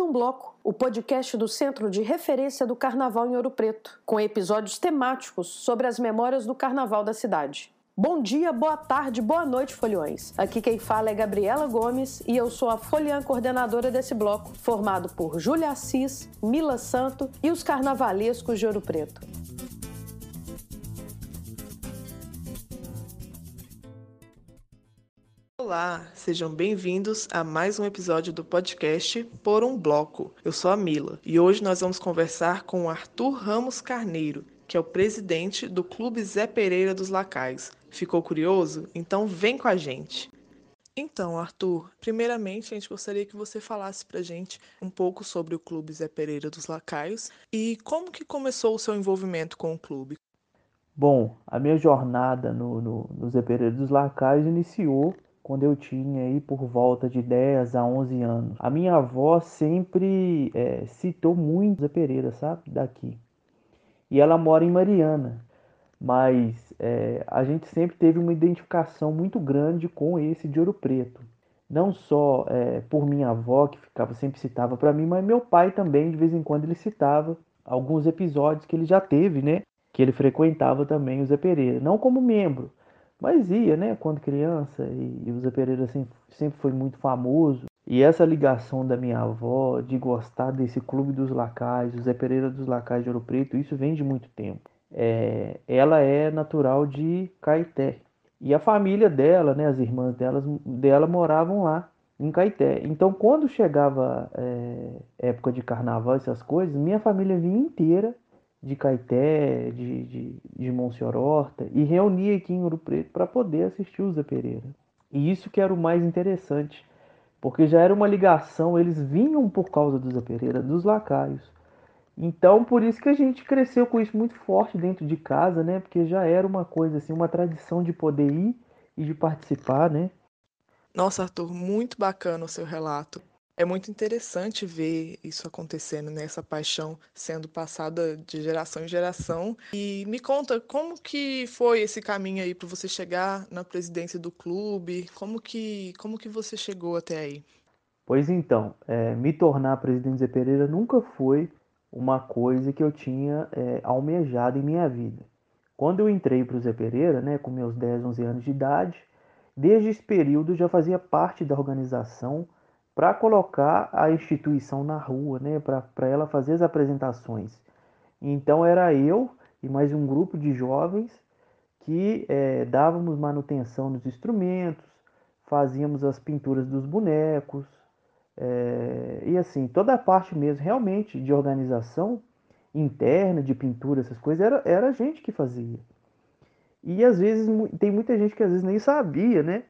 Por um Bloco, o podcast do Centro de Referência do Carnaval em Ouro Preto, com episódios temáticos sobre as memórias do carnaval da cidade. Bom dia, boa tarde, boa noite, foliões. Aqui quem fala é Gabriela Gomes e eu sou a foliã coordenadora desse bloco, formado por Júlia Assis, Mila Santo e os carnavalescos de Ouro Preto. Olá, sejam bem-vindos a mais um episódio do podcast Por um Bloco. Eu sou a Mila e hoje nós vamos conversar com o Arthur Ramos Carneiro, que é o presidente do Clube Zé Pereira dos Lacais. Ficou curioso? Então vem com a gente. Então, Arthur, primeiramente a gente gostaria que você falasse pra gente um pouco sobre o Clube Zé Pereira dos Lacaios e como que começou o seu envolvimento com o clube. Bom, a minha jornada no, no, no Zé Pereira dos Lacaios iniciou quando eu tinha aí por volta de 10 a 11 anos. A minha avó sempre é, citou muito Zé Pereira, sabe? Daqui. E ela mora em Mariana. Mas é, a gente sempre teve uma identificação muito grande com esse de Ouro Preto. Não só é, por minha avó, que ficava sempre citava para mim, mas meu pai também, de vez em quando, ele citava alguns episódios que ele já teve, né? Que ele frequentava também o Zé Pereira. Não como membro, mas ia, né, quando criança, e, o Zé Pereira sempre, sempre foi muito famoso. E essa ligação da minha avó de gostar desse clube dos lacais, o Zé Pereira dos Lacais de Ouro Preto, isso vem de muito tempo. É, ela é natural de Caeté. E a família dela, né, as irmãs delas, dela moravam lá em Caeté. Então, quando chegava é, época de carnaval, essas coisas, minha família vinha inteira de Caeté, de, de, de Monsenhor Horta, e reunia aqui em Ouro Preto para poder assistir o Zé Pereira. E isso que era o mais interessante, porque já era uma ligação, eles vinham por causa do Zé Pereira, dos lacaios. Então, por isso que a gente cresceu com isso muito forte dentro de casa, né? Porque já era uma coisa assim, uma tradição de poder ir e de participar, né? Nossa, Arthur, muito bacana o seu relato. É muito interessante ver isso acontecendo, né? Essa paixão sendo passada de geração em geração. E me conta como que foi esse caminho aí para você chegar na presidência do clube? Como que como que você chegou até aí? Pois então, é, me tornar presidente Zé Pereira nunca foi uma coisa que eu tinha é, almejado em minha vida. Quando eu entrei para o Zé Pereira, né, com meus 10, 11 anos de idade, desde esse período já fazia parte da organização para colocar a instituição na rua, né, para ela fazer as apresentações. Então era eu e mais um grupo de jovens que é, dávamos manutenção nos instrumentos, fazíamos as pinturas dos bonecos, é, e assim, toda a parte mesmo realmente de organização interna, de pintura, essas coisas, era, era a gente que fazia. E às vezes tem muita gente que às vezes nem sabia, né?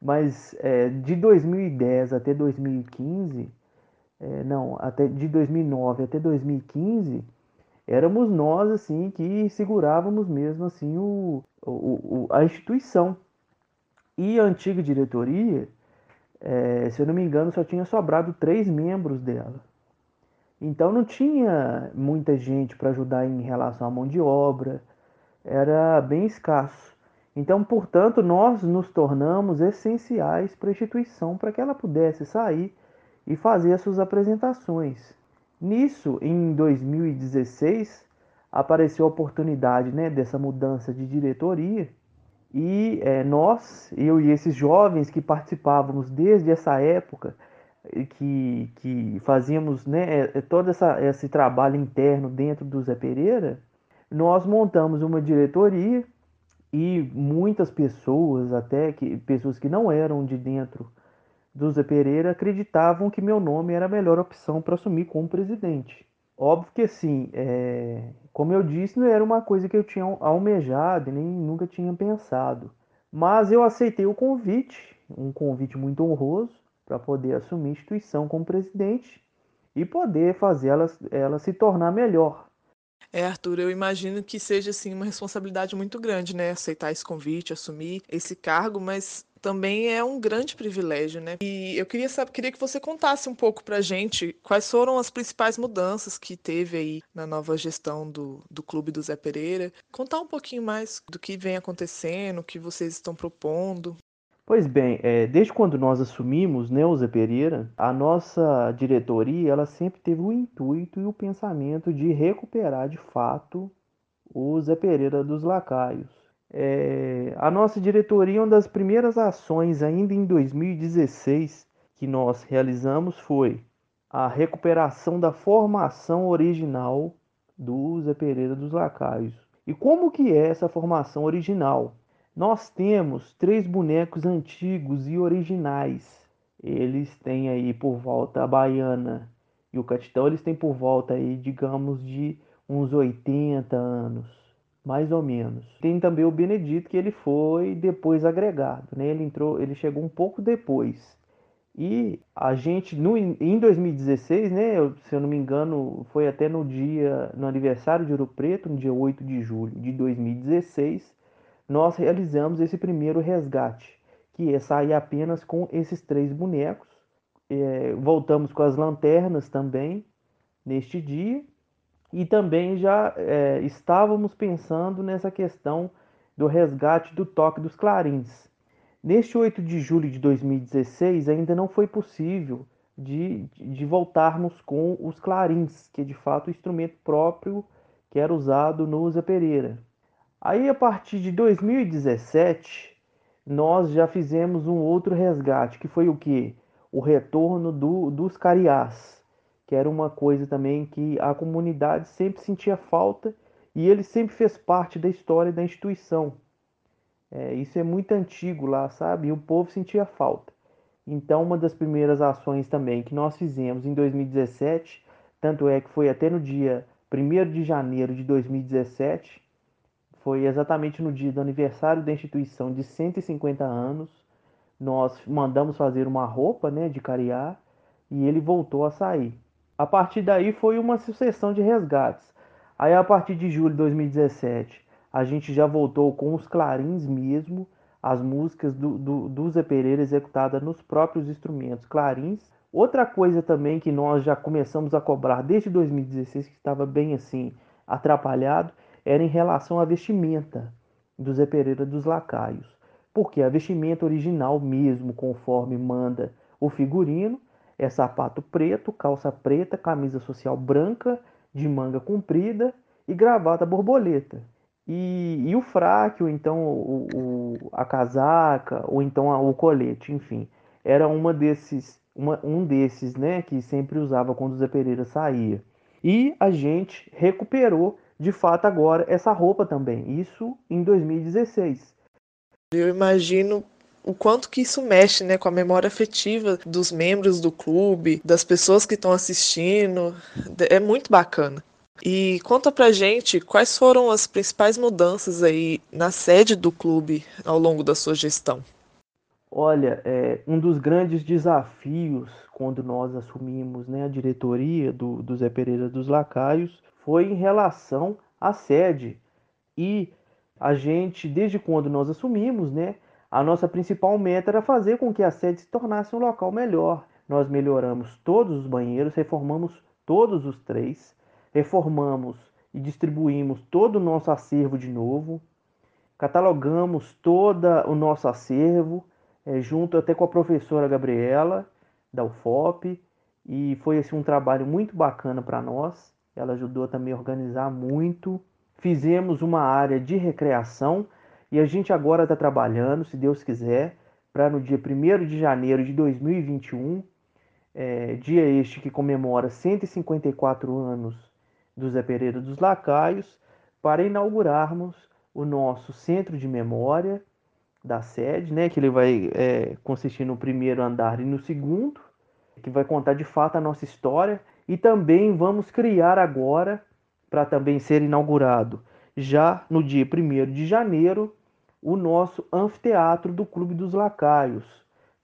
Mas é, de 2010 até 2015, é, não, até de 2009 até 2015, éramos nós assim que segurávamos mesmo assim o, o, o a instituição. E a antiga diretoria, é, se eu não me engano, só tinha sobrado três membros dela. Então não tinha muita gente para ajudar em relação à mão de obra, era bem escasso. Então, portanto, nós nos tornamos essenciais para a instituição para que ela pudesse sair e fazer as suas apresentações. Nisso, em 2016, apareceu a oportunidade né, dessa mudança de diretoria e é, nós, eu e esses jovens que participávamos desde essa época, que, que fazíamos né, é, todo essa, esse trabalho interno dentro do Zé Pereira, nós montamos uma diretoria e muitas pessoas, até que pessoas que não eram de dentro do Zé Pereira, acreditavam que meu nome era a melhor opção para assumir como presidente. Óbvio que assim, é, como eu disse, não era uma coisa que eu tinha almejado, nem nunca tinha pensado. Mas eu aceitei o convite, um convite muito honroso, para poder assumir a instituição como presidente e poder fazer ela, ela se tornar melhor, é, Arthur, eu imagino que seja assim uma responsabilidade muito grande, né, aceitar esse convite, assumir esse cargo, mas também é um grande privilégio, né? E eu queria saber, queria que você contasse um pouco pra gente quais foram as principais mudanças que teve aí na nova gestão do, do clube do Zé Pereira. Contar um pouquinho mais do que vem acontecendo, o que vocês estão propondo. Pois bem, é, desde quando nós assumimos, né, o Zé Pereira, a nossa diretoria ela sempre teve o intuito e o pensamento de recuperar de fato o Zé Pereira dos Lacaios. É, a nossa diretoria, uma das primeiras ações ainda em 2016 que nós realizamos foi a recuperação da formação original do Zé Pereira dos Lacaios. E como que é essa formação original? Nós temos três bonecos antigos e originais. Eles têm aí por volta a baiana e o catitão, eles têm por volta aí, digamos, de uns 80 anos, mais ou menos. Tem também o Benedito que ele foi depois agregado, né? Ele entrou, ele chegou um pouco depois. E a gente no, em 2016, né, se eu não me engano, foi até no dia no aniversário de Ouro Preto, no dia 8 de julho de 2016, nós realizamos esse primeiro resgate, que é sair apenas com esses três bonecos. É, voltamos com as lanternas também neste dia e também já é, estávamos pensando nessa questão do resgate do toque dos clarins. Neste 8 de julho de 2016 ainda não foi possível de, de voltarmos com os clarins, que é de fato o instrumento próprio que era usado no Zé Pereira. Aí, a partir de 2017, nós já fizemos um outro resgate, que foi o que? O retorno do, dos cariás, que era uma coisa também que a comunidade sempre sentia falta e ele sempre fez parte da história da instituição. É, isso é muito antigo lá, sabe? E o povo sentia falta. Então, uma das primeiras ações também que nós fizemos em 2017, tanto é que foi até no dia 1 de janeiro de 2017, foi exatamente no dia do aniversário da instituição de 150 anos. Nós mandamos fazer uma roupa né, de cariá e ele voltou a sair. A partir daí foi uma sucessão de resgates. Aí a partir de julho de 2017 a gente já voltou com os clarins mesmo, as músicas do, do, do Zé Pereira executadas nos próprios instrumentos clarins. Outra coisa também que nós já começamos a cobrar desde 2016, que estava bem assim atrapalhado, era em relação à vestimenta do Zé Pereira dos Lacaios. Porque a vestimenta original mesmo, conforme manda o figurino, é sapato preto, calça preta, camisa social branca, de manga comprida e gravata borboleta. E, e o fraque, ou então o, o, a casaca, ou então a, o colete, enfim. Era uma desses, uma, um desses né, que sempre usava quando o Zé Pereira saía. E a gente recuperou de fato agora essa roupa também. Isso em 2016. Eu imagino o quanto que isso mexe né, com a memória afetiva dos membros do clube, das pessoas que estão assistindo. É muito bacana. E conta pra gente quais foram as principais mudanças aí na sede do clube ao longo da sua gestão. Olha, é, um dos grandes desafios quando nós assumimos né, a diretoria do, do Zé Pereira dos Lacaios foi em relação à sede. E a gente, desde quando nós assumimos, né, a nossa principal meta era fazer com que a sede se tornasse um local melhor. Nós melhoramos todos os banheiros, reformamos todos os três, reformamos e distribuímos todo o nosso acervo de novo, catalogamos todo o nosso acervo, é, junto até com a professora Gabriela, da UFOP, e foi assim, um trabalho muito bacana para nós. Ela ajudou também a organizar muito. Fizemos uma área de recreação e a gente agora está trabalhando, se Deus quiser, para no dia 1 de janeiro de 2021, é, dia este que comemora 154 anos do Zé Pereira dos Lacaios, para inaugurarmos o nosso centro de memória da sede, né, que ele vai é, consistir no primeiro andar e no segundo, que vai contar de fato a nossa história e também vamos criar agora, para também ser inaugurado já no dia 1 de janeiro, o nosso anfiteatro do Clube dos Lacaios,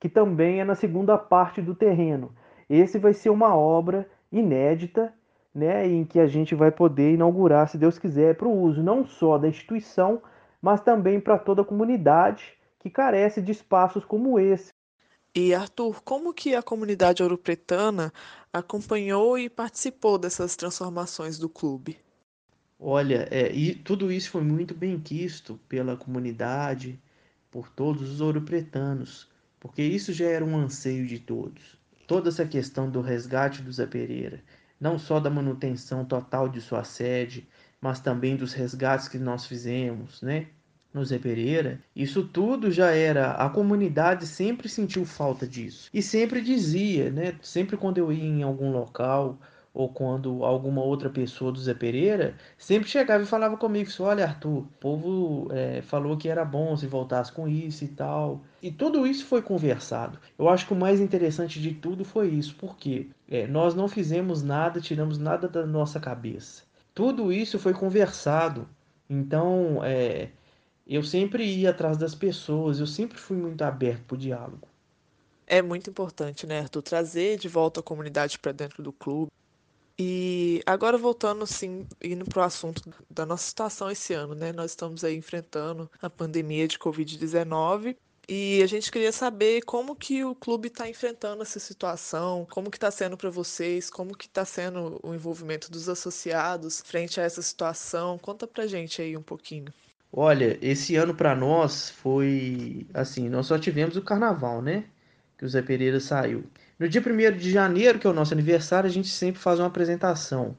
que também é na segunda parte do terreno. Esse vai ser uma obra inédita, né, em que a gente vai poder inaugurar, se Deus quiser, para o uso não só da instituição, mas também para toda a comunidade que carece de espaços como esse. E Arthur, como que a comunidade ouropretana acompanhou e participou dessas transformações do clube? Olha, é, e tudo isso foi muito bem quisto pela comunidade, por todos os ouropretanos, porque isso já era um anseio de todos. Toda essa questão do resgate do Zé Pereira, não só da manutenção total de sua sede, mas também dos resgates que nós fizemos, né? No Zé Pereira, isso tudo já era. A comunidade sempre sentiu falta disso. E sempre dizia, né? Sempre quando eu ia em algum local, ou quando alguma outra pessoa do Zé Pereira sempre chegava e falava comigo: Olha, Arthur, o povo é, falou que era bom se voltasse com isso e tal. E tudo isso foi conversado. Eu acho que o mais interessante de tudo foi isso, porque é, nós não fizemos nada, tiramos nada da nossa cabeça. Tudo isso foi conversado. Então, é, eu sempre ia atrás das pessoas, eu sempre fui muito aberto para o diálogo. É muito importante, né, Arthur, trazer de volta a comunidade para dentro do clube. E agora voltando, sim, indo para o assunto da nossa situação esse ano, né? Nós estamos aí enfrentando a pandemia de Covid-19 e a gente queria saber como que o clube está enfrentando essa situação, como que está sendo para vocês, como que está sendo o envolvimento dos associados frente a essa situação. Conta para gente aí um pouquinho. Olha, esse ano para nós foi assim, nós só tivemos o carnaval, né? Que o Zé Pereira saiu. No dia 1 de janeiro, que é o nosso aniversário, a gente sempre faz uma apresentação.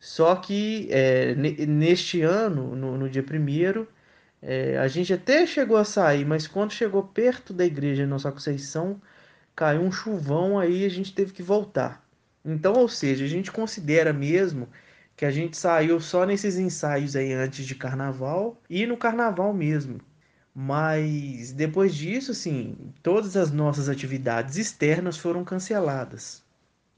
Só que é, neste ano, no, no dia 1 é, a gente até chegou a sair, mas quando chegou perto da igreja Nossa Conceição, caiu um chuvão aí a gente teve que voltar. Então, ou seja, a gente considera mesmo que a gente saiu só nesses ensaios aí antes de carnaval e no carnaval mesmo. Mas depois disso, assim, todas as nossas atividades externas foram canceladas.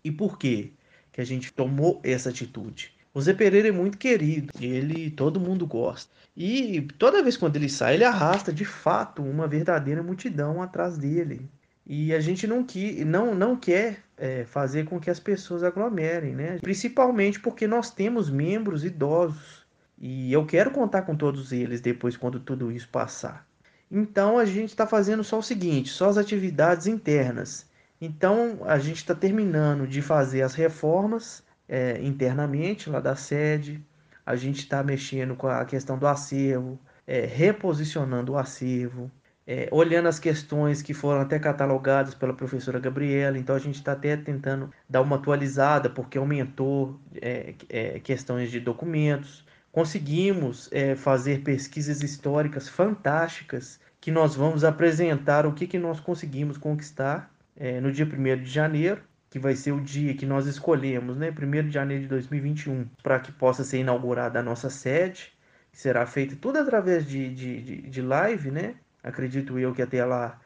E por quê que a gente tomou essa atitude? O Zé Pereira é muito querido, ele todo mundo gosta. E toda vez quando ele sai, ele arrasta de fato uma verdadeira multidão atrás dele. E a gente não, que, não, não quer é, fazer com que as pessoas aglomerem, né? Principalmente porque nós temos membros idosos. E eu quero contar com todos eles depois quando tudo isso passar. Então a gente está fazendo só o seguinte, só as atividades internas. Então a gente está terminando de fazer as reformas é, internamente lá da sede. A gente está mexendo com a questão do acervo, é, reposicionando o acervo, é, olhando as questões que foram até catalogadas pela professora Gabriela. Então a gente está até tentando dar uma atualizada porque aumentou é, é, questões de documentos conseguimos é, fazer pesquisas históricas fantásticas que nós vamos apresentar o que, que nós conseguimos conquistar é, no dia 1 de janeiro, que vai ser o dia que nós escolhemos, né, 1 de janeiro de 2021, para que possa ser inaugurada a nossa sede, será feita tudo através de, de, de, de live, né? Acredito eu que até lá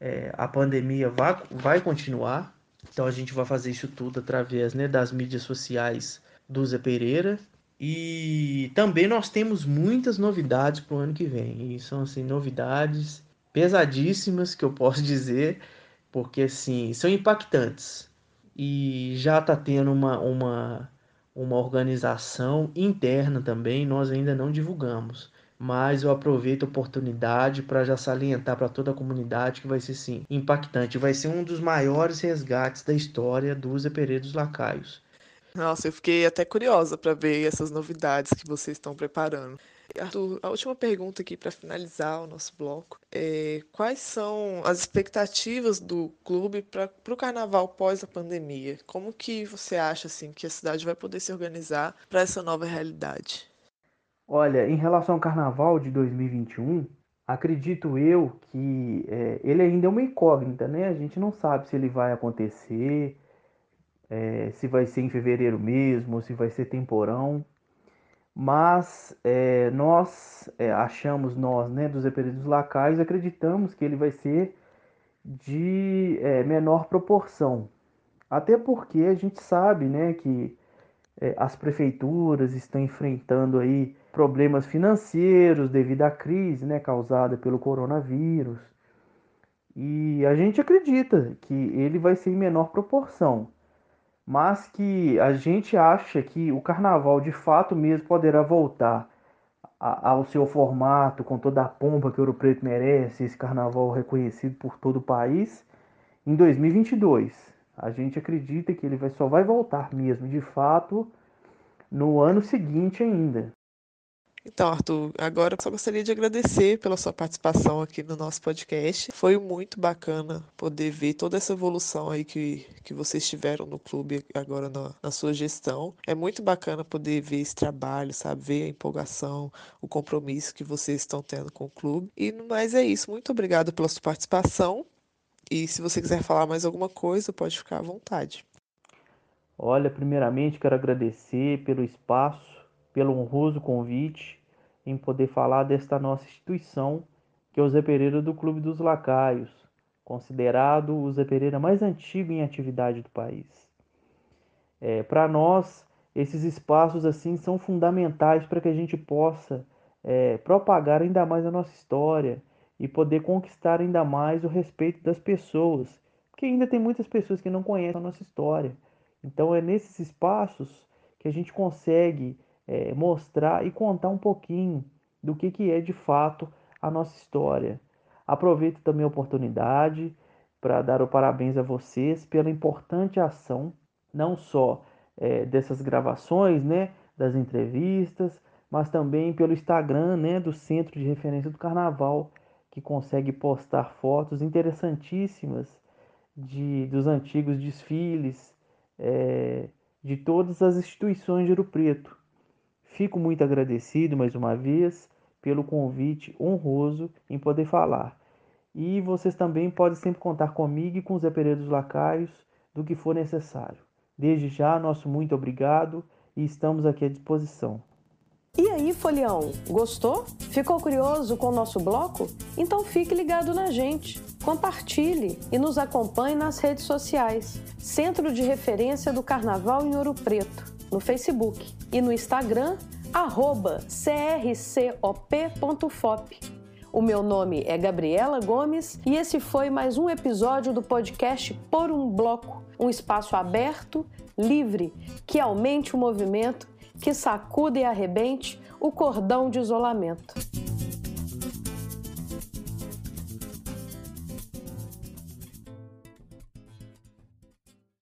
é, a pandemia vai, vai continuar, então a gente vai fazer isso tudo através né, das mídias sociais do Zé Pereira, e também nós temos muitas novidades para o ano que vem. E são assim, novidades pesadíssimas que eu posso dizer, porque assim, são impactantes. E já está tendo uma, uma, uma organização interna também, nós ainda não divulgamos. Mas eu aproveito a oportunidade para já salientar para toda a comunidade que vai ser sim impactante. Vai ser um dos maiores resgates da história dos Pereira dos Lacaios. Nossa, eu fiquei até curiosa para ver essas novidades que vocês estão preparando. Arthur, a última pergunta aqui para finalizar o nosso bloco é quais são as expectativas do clube para o carnaval pós a pandemia? Como que você acha assim que a cidade vai poder se organizar para essa nova realidade? Olha, em relação ao carnaval de 2021, acredito eu que é, ele ainda é uma incógnita, né? A gente não sabe se ele vai acontecer, é, se vai ser em fevereiro mesmo, se vai ser temporão. Mas é, nós é, achamos, nós, né, dos Eperidos Lacais, acreditamos que ele vai ser de é, menor proporção. Até porque a gente sabe né, que é, as prefeituras estão enfrentando aí problemas financeiros devido à crise né, causada pelo coronavírus. E a gente acredita que ele vai ser em menor proporção mas que a gente acha que o carnaval de fato mesmo poderá voltar ao seu formato, com toda a pompa que o Ouro Preto merece, esse carnaval reconhecido por todo o país, em 2022. A gente acredita que ele vai, só vai voltar mesmo de fato no ano seguinte ainda. Então, Arthur, agora eu só gostaria de agradecer pela sua participação aqui no nosso podcast. Foi muito bacana poder ver toda essa evolução aí que, que vocês tiveram no clube agora na, na sua gestão. É muito bacana poder ver esse trabalho, sabe? Ver a empolgação, o compromisso que vocês estão tendo com o clube. E mais é isso. Muito obrigado pela sua participação. E se você quiser falar mais alguma coisa, pode ficar à vontade. Olha, primeiramente quero agradecer pelo espaço pelo honroso convite em poder falar desta nossa instituição, que é o Zé Pereira do Clube dos Lacaios, considerado o Zé Pereira mais antigo em atividade do país. É, para nós, esses espaços assim são fundamentais para que a gente possa é, propagar ainda mais a nossa história e poder conquistar ainda mais o respeito das pessoas, porque ainda tem muitas pessoas que não conhecem a nossa história. Então é nesses espaços que a gente consegue é, mostrar e contar um pouquinho do que, que é de fato a nossa história. Aproveito também a oportunidade para dar o parabéns a vocês pela importante ação, não só é, dessas gravações, né, das entrevistas, mas também pelo Instagram, né, do Centro de Referência do Carnaval, que consegue postar fotos interessantíssimas de, dos antigos desfiles é, de todas as instituições de Ouro Preto. Fico muito agradecido mais uma vez pelo convite honroso em poder falar. E vocês também podem sempre contar comigo e com os Zé Pereira dos Lacaios do que for necessário. Desde já, nosso muito obrigado e estamos aqui à disposição. E aí, Folião, gostou? Ficou curioso com o nosso bloco? Então fique ligado na gente, compartilhe e nos acompanhe nas redes sociais. Centro de Referência do Carnaval em Ouro Preto no Facebook e no Instagram, crcop.fop. O meu nome é Gabriela Gomes e esse foi mais um episódio do podcast Por um Bloco, um espaço aberto, livre, que aumente o movimento, que sacuda e arrebente o cordão de isolamento.